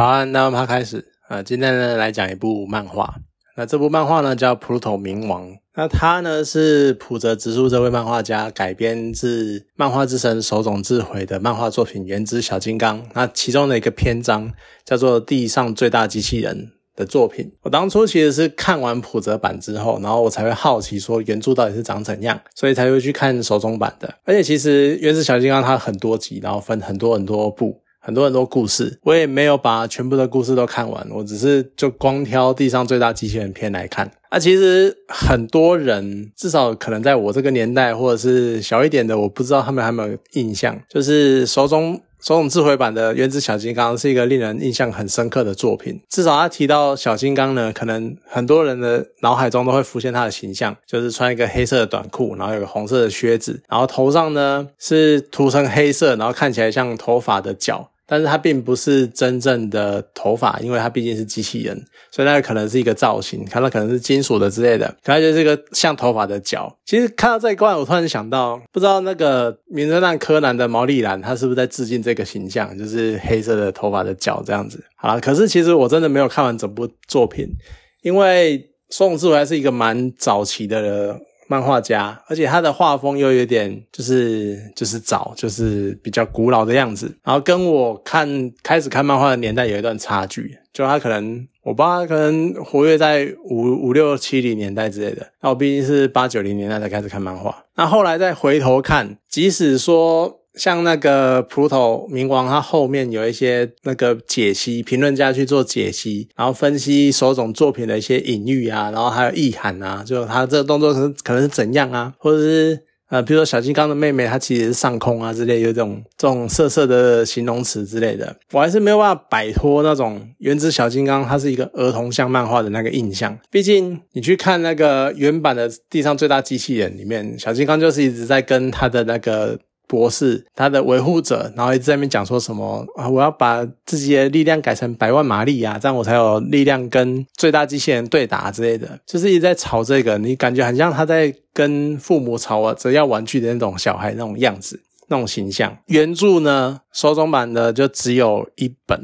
好啊，那我们开始啊。今天呢，来讲一部漫画。那这部漫画呢，叫《普鲁托冥王》。那它呢，是浦泽直树这位漫画家改编自漫画之神手冢治回的漫画作品《原子小金刚》。那其中的一个篇章叫做《地上最大机器人》的作品。我当初其实是看完普泽版之后，然后我才会好奇说原著到底是长怎样，所以才会去看手冢版的。而且其实《原子小金刚》它很多集，然后分很多很多部。很多很多故事，我也没有把全部的故事都看完，我只是就光挑地上最大机器人片来看。啊，其实很多人至少可能在我这个年代，或者是小一点的，我不知道他们有没有印象，就是手中总统智慧版的《原子小金刚》是一个令人印象很深刻的作品。至少他提到小金刚呢，可能很多人的脑海中都会浮现他的形象，就是穿一个黑色的短裤，然后有个红色的靴子，然后头上呢是涂成黑色，然后看起来像头发的角。但是它并不是真正的头发，因为它毕竟是机器人，所以那可能是一个造型，看到可能是金属的之类的，可能就是一个像头发的角。其实看到这一关，我突然想到，不知道那个名侦探柯南的毛利兰，他是不是在致敬这个形象，就是黑色的头发的角这样子。好了，可是其实我真的没有看完整部作品，因为宋智还是一个蛮早期的。漫画家，而且他的画风又有点就是就是早，就是比较古老的样子，然后跟我看开始看漫画的年代有一段差距，就他可能我爸可能活跃在五五六七零年代之类的，那我毕竟是八九零年代才开始看漫画，那后来再回头看，即使说。像那个普头冥王，他后面有一些那个解析评论家去做解析，然后分析手冢作品的一些隐喻啊，然后还有意涵啊，就他这个动作可能可能是怎样啊，或者是呃，比如说小金刚的妹妹，她其实是上空啊之类，有种这种色色的形容词之类的，我还是没有办法摆脱那种原子小金刚它是一个儿童像漫画的那个印象。毕竟你去看那个原版的地上最大机器人里面，小金刚就是一直在跟他的那个。博士，他的维护者，然后一直在那边讲说什么啊，我要把自己的力量改成百万马力啊，这样我才有力量跟最大机器人对打之类的，就是一直在吵这个，你感觉很像他在跟父母吵啊，只要玩具的那种小孩那种样子，那种形象。原著呢，手中版的就只有一本，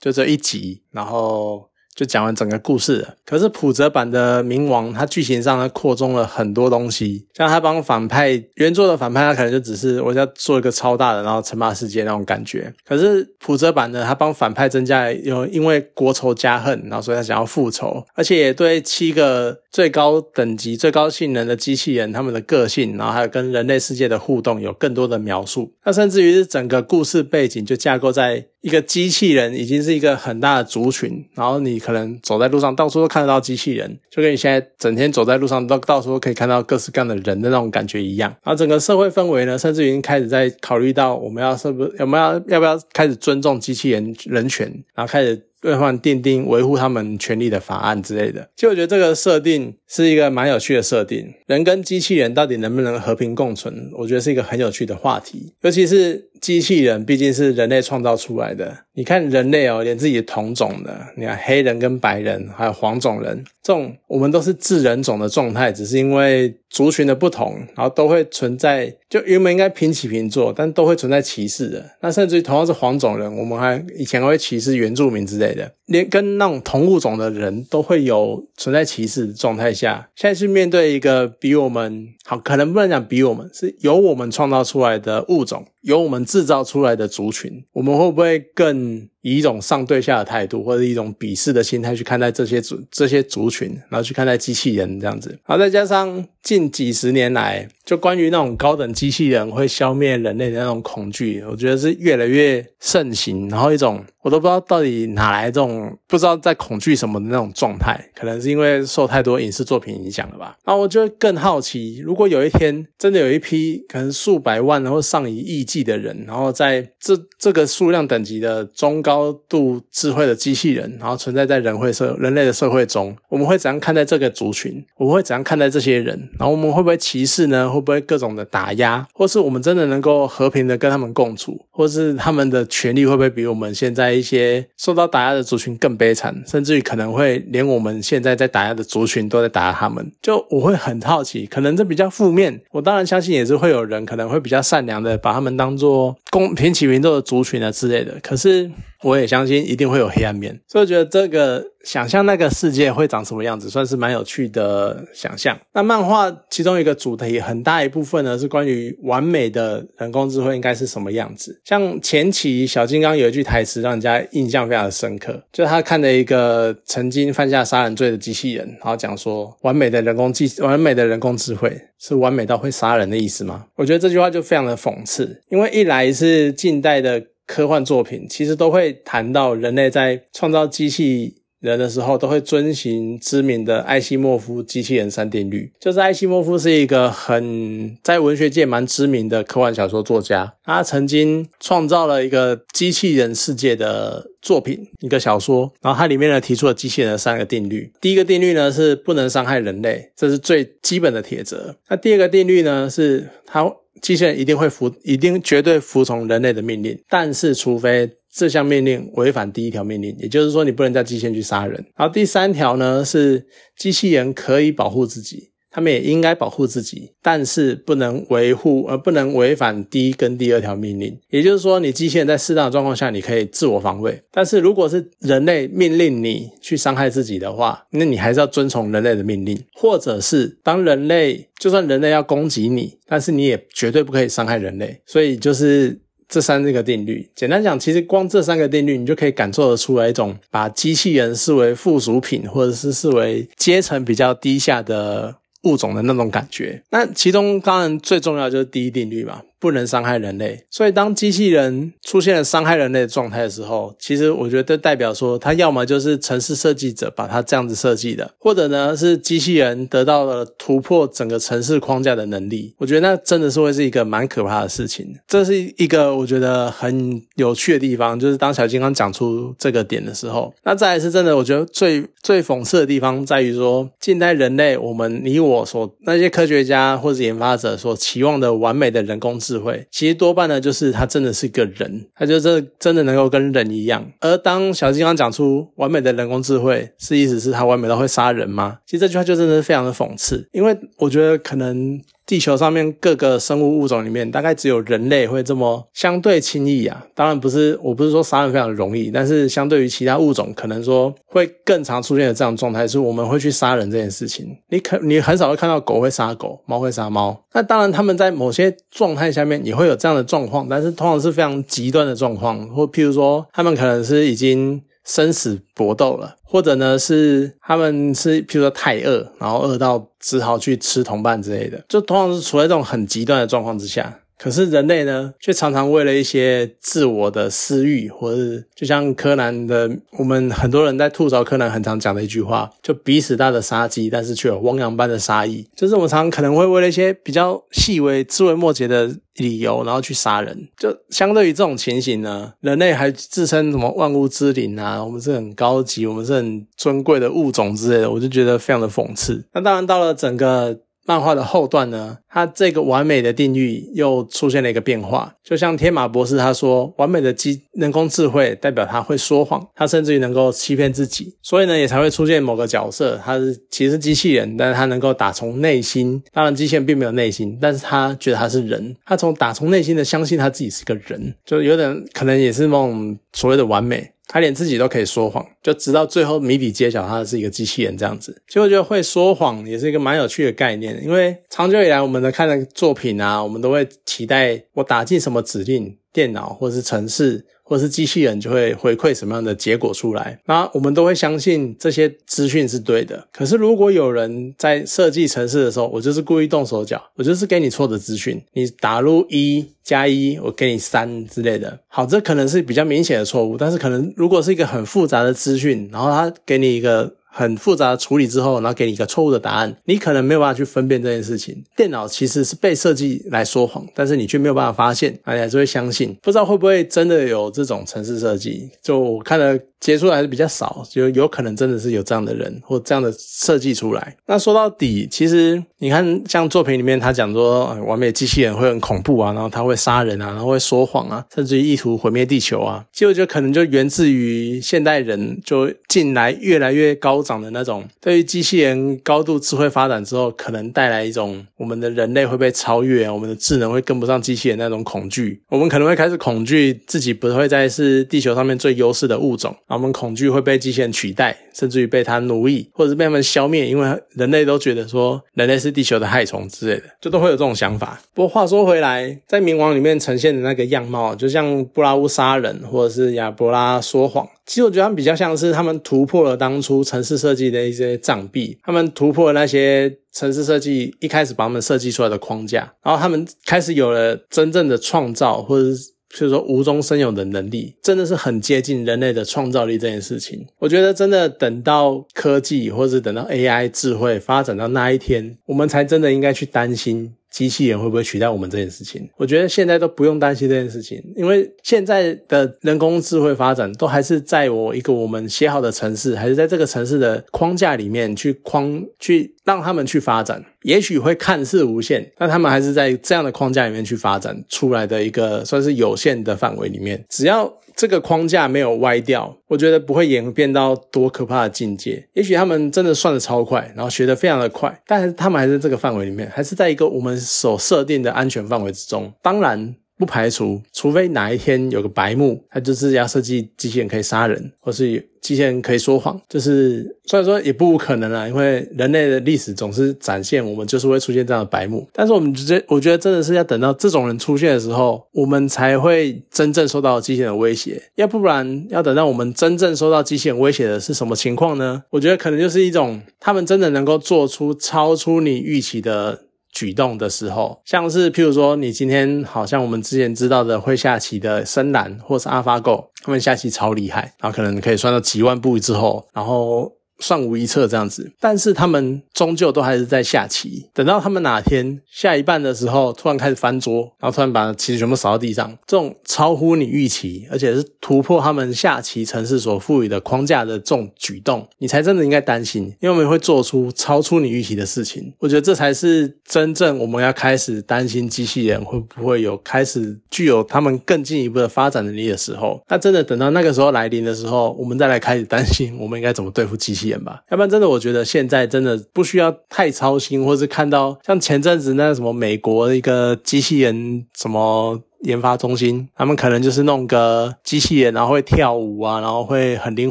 就这一集，然后。就讲完整个故事了。可是普泽版的冥王，它剧情上呢扩充了很多东西，像他帮反派原作的反派，他可能就只是我要做一个超大的，然后称霸世界那种感觉。可是普泽版的，他帮反派增加了有因为国仇家恨，然后所以他想要复仇，而且也对七个最高等级、最高性能的机器人他们的个性，然后还有跟人类世界的互动有更多的描述。那甚至于是整个故事背景就架构在。一个机器人已经是一个很大的族群，然后你可能走在路上，到处都看得到机器人，就跟你现在整天走在路上，都到处都可以看到各式各样的人的那种感觉一样。然后整个社会氛围呢，甚至已经开始在考虑到我们要是不是有没有要不要开始尊重机器人人权，然后开始。兑换奠定维护他们权利的法案之类的，其实我觉得这个设定是一个蛮有趣的设定。人跟机器人到底能不能和平共存？我觉得是一个很有趣的话题。尤其是机器人毕竟是人类创造出来的，你看人类哦，连自己同种的，你看黑人跟白人，还有黄种人，这种我们都是自人种的状态，只是因为族群的不同，然后都会存在。就原本应该平起平坐，但都会存在歧视的。那甚至于同样是黄种人，我们还以前会歧视原住民之类的，连跟那种同物种的人都会有存在歧视的状态下，现在去面对一个比我们好，可能不能讲比我们是由我们创造出来的物种。由我们制造出来的族群，我们会不会更以一种上对下的态度，或者一种鄙视的心态去看待这些族这些族群，然后去看待机器人这样子？然后再加上近几十年来，就关于那种高等机器人会消灭人类的那种恐惧，我觉得是越来越盛行。然后一种我都不知道到底哪来这种不知道在恐惧什么的那种状态，可能是因为受太多影视作品影响了吧？然后我就更好奇，如果有一天真的有一批可能数百万或上亿亿。计的人，然后在这这个数量等级的中高高度智慧的机器人，然后存在在人会社人类的社会中，我们会怎样看待这个族群？我们会怎样看待这些人？然后我们会不会歧视呢？会不会各种的打压？或是我们真的能够和平的跟他们共处？或是他们的权利会不会比我们现在一些受到打压的族群更悲惨，甚至于可能会连我们现在在打压的族群都在打压他们？就我会很好奇，可能这比较负面。我当然相信也是会有人可能会比较善良的，把他们当做公平起民众的族群啊之类的。可是。我也相信一定会有黑暗面，所以我觉得这个想象那个世界会长什么样子，算是蛮有趣的想象。那漫画其中一个主题很大一部分呢，是关于完美的人工智慧应该是什么样子。像前期小金刚有一句台词让人家印象非常的深刻，就是他看了一个曾经犯下杀人罪的机器人，然后讲说完美的人工技完美的人工智慧是完美到会杀人的意思吗？我觉得这句话就非常的讽刺，因为一来是近代的。科幻作品其实都会谈到人类在创造机器人的时候，都会遵循知名的艾西莫夫机器人三定律。就是艾西莫夫是一个很在文学界蛮知名的科幻小说作家，他曾经创造了一个机器人世界的作品，一个小说。然后他里面呢提出了机器人的三个定律。第一个定律呢是不能伤害人类，这是最基本的铁则。那第二个定律呢是他。机器人一定会服，一定绝对服从人类的命令，但是除非这项命令违反第一条命令，也就是说你不能在机器人去杀人。然后第三条呢是机器人可以保护自己。他们也应该保护自己，但是不能维护，而不能违反第一跟第二条命令。也就是说，你机器人在适当的状况下，你可以自我防卫。但是如果是人类命令你去伤害自己的话，那你还是要遵从人类的命令。或者是当人类就算人类要攻击你，但是你也绝对不可以伤害人类。所以就是。这三个定律，简单讲，其实光这三个定律，你就可以感受得出来一种把机器人视为附属品，或者是视为阶层比较低下的物种的那种感觉。那其中当然最重要就是第一定律嘛。不能伤害人类，所以当机器人出现了伤害人类的状态的时候，其实我觉得代表说，它要么就是城市设计者把它这样子设计的，或者呢是机器人得到了突破整个城市框架的能力。我觉得那真的是会是一个蛮可怕的事情。这是一个我觉得很有趣的地方，就是当小金刚讲出这个点的时候，那再来是真的，我觉得最最讽刺的地方在于说，近代人类我们你我所那些科学家或者研发者所期望的完美的人工智智慧其实多半呢，就是他真的是个人，他就真真的能够跟人一样。而当小金刚讲出完美的人工智慧，是意思是他完美到会杀人吗？其实这句话就真的是非常的讽刺，因为我觉得可能。地球上面各个生物物种里面，大概只有人类会这么相对轻易啊。当然不是，我不是说杀人非常容易，但是相对于其他物种，可能说会更常出现的这样状态，是我们会去杀人这件事情。你可你很少会看到狗会杀狗，猫会杀猫。那当然，他们在某些状态下面也会有这样的状况，但是通常是非常极端的状况，或譬如说，他们可能是已经。生死搏斗了，或者呢是他们是譬如说太饿，然后饿到只好去吃同伴之类的，就通常是处在这种很极端的状况之下。可是人类呢，却常常为了一些自我的私欲，或者是就像柯南的，我们很多人在吐槽柯南很常讲的一句话，就彼此大的杀机，但是却有汪洋般的杀意。就是我们常常可能会为了一些比较细微、枝微末节的理由，然后去杀人。就相对于这种情形呢，人类还自称什么万物之灵啊，我们是很高级，我们是很尊贵的物种之类的，我就觉得非常的讽刺。那当然到了整个。漫画的后段呢，它这个完美的定律又出现了一个变化。就像天马博士他说，完美的机人工智慧代表他会说谎，他甚至于能够欺骗自己，所以呢，也才会出现某个角色，他是其实机器人，但是他能够打从内心，当然机器人并没有内心，但是他觉得他是人，他从打从内心的相信他自己是个人，就有点可能也是那种所谓的完美。他连自己都可以说谎，就直到最后谜底揭晓，他是一个机器人这样子。其实我觉得会说谎也是一个蛮有趣的概念，因为长久以来我们的看的作品啊，我们都会期待我打进什么指令，电脑或是城市。或是机器人就会回馈什么样的结果出来，那我们都会相信这些资讯是对的。可是如果有人在设计城市的时候，我就是故意动手脚，我就是给你错的资讯，你打入一加一，我给你三之类的。好，这可能是比较明显的错误，但是可能如果是一个很复杂的资讯，然后他给你一个。很复杂的处理之后，然后给你一个错误的答案，你可能没有办法去分辨这件事情。电脑其实是被设计来说谎，但是你却没有办法发现，而且还是会相信。不知道会不会真的有这种城市设计？就我看了接触还是比较少，就有可能真的是有这样的人或这样的设计出来。那说到底，其实你看，像作品里面他讲说，完美机器人会很恐怖啊，然后他会杀人啊，然后会说谎啊，甚至于意图毁灭地球啊。其实我觉得可能就源自于现代人就近来越来越高涨的那种对于机器人高度智慧发展之后，可能带来一种我们的人类会被超越，我们的智能会跟不上机器人那种恐惧。我们可能会开始恐惧自己不会再是地球上面最优势的物种。我们恐惧会被机器人取代，甚至于被它奴役，或者是被他们消灭，因为人类都觉得说人类是地球的害虫之类的，就都会有这种想法。不过话说回来，在冥王里面呈现的那个样貌，就像布拉乌杀人，或者是亚伯拉说谎，其实我觉得他们比较像是他们突破了当初城市设计的一些障壁，他们突破了那些城市设计一开始把他们设计出来的框架，然后他们开始有了真正的创造，或者是。所以说无中生有的能力，真的是很接近人类的创造力这件事情。我觉得真的等到科技，或者等到 AI 智慧发展到那一天，我们才真的应该去担心。机器人会不会取代我们这件事情？我觉得现在都不用担心这件事情，因为现在的人工智慧发展都还是在我一个我们写好的城市，还是在这个城市的框架里面去框去让他们去发展。也许会看似无限，但他们还是在这样的框架里面去发展出来的一个算是有限的范围里面，只要。这个框架没有歪掉，我觉得不会演变到多可怕的境界。也许他们真的算的超快，然后学的非常的快，但是他们还是这个范围里面，还是在一个我们所设定的安全范围之中。当然。不排除，除非哪一天有个白目，他就是要设计机器人可以杀人，或是机器人可以说谎，就是虽然说也不无可能啊，因为人类的历史总是展现我们就是会出现这样的白目。但是我们直接，我觉得真的是要等到这种人出现的时候，我们才会真正受到机器人威胁。要不然，要等到我们真正受到机器人威胁的是什么情况呢？我觉得可能就是一种他们真的能够做出超出你预期的。举动的时候，像是譬如说，你今天好像我们之前知道的会下棋的深蓝或是 AlphaGo，，他们下棋超厉害，然后可能可以算到几万步之后，然后。算无一策这样子，但是他们终究都还是在下棋。等到他们哪天下一半的时候，突然开始翻桌，然后突然把棋子全部扫到地上，这种超乎你预期，而且是突破他们下棋城市所赋予的框架的这种举动，你才真的应该担心，因为我们会做出超出你预期的事情。我觉得这才是真正我们要开始担心机器人会不会有开始具有他们更进一步的发展能力的时候。那真的等到那个时候来临的时候，我们再来开始担心，我们应该怎么对付机器。吧，要不然真的，我觉得现在真的不需要太操心，或是看到像前阵子那什么美国一个机器人什么研发中心，他们可能就是弄个机器人，然后会跳舞啊，然后会很灵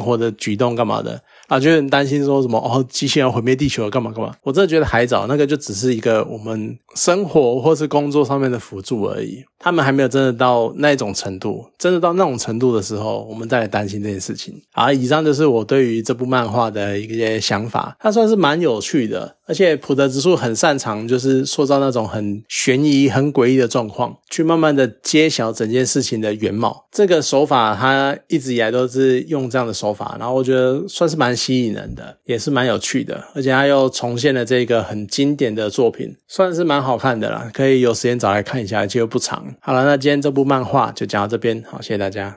活的举动干嘛的。啊，就很担心说什么哦，机器人毁灭地球干嘛干嘛？我真的觉得还早，那个就只是一个我们生活或是工作上面的辅助而已。他们还没有真的到那种程度，真的到那种程度的时候，我们再来担心这件事情。好，以上就是我对于这部漫画的一些想法，它算是蛮有趣的，而且普德直树很擅长就是塑造那种很悬疑、很诡异的状况，去慢慢的揭晓整件事情的原貌。这个手法他一直以来都是用这样的手法，然后我觉得算是蛮。吸引人的也是蛮有趣的，而且他又重现了这个很经典的作品，算是蛮蛮好看的啦。可以有时间找来看一下，而且又不长。好了，那今天这部漫画就讲到这边，好，谢谢大家。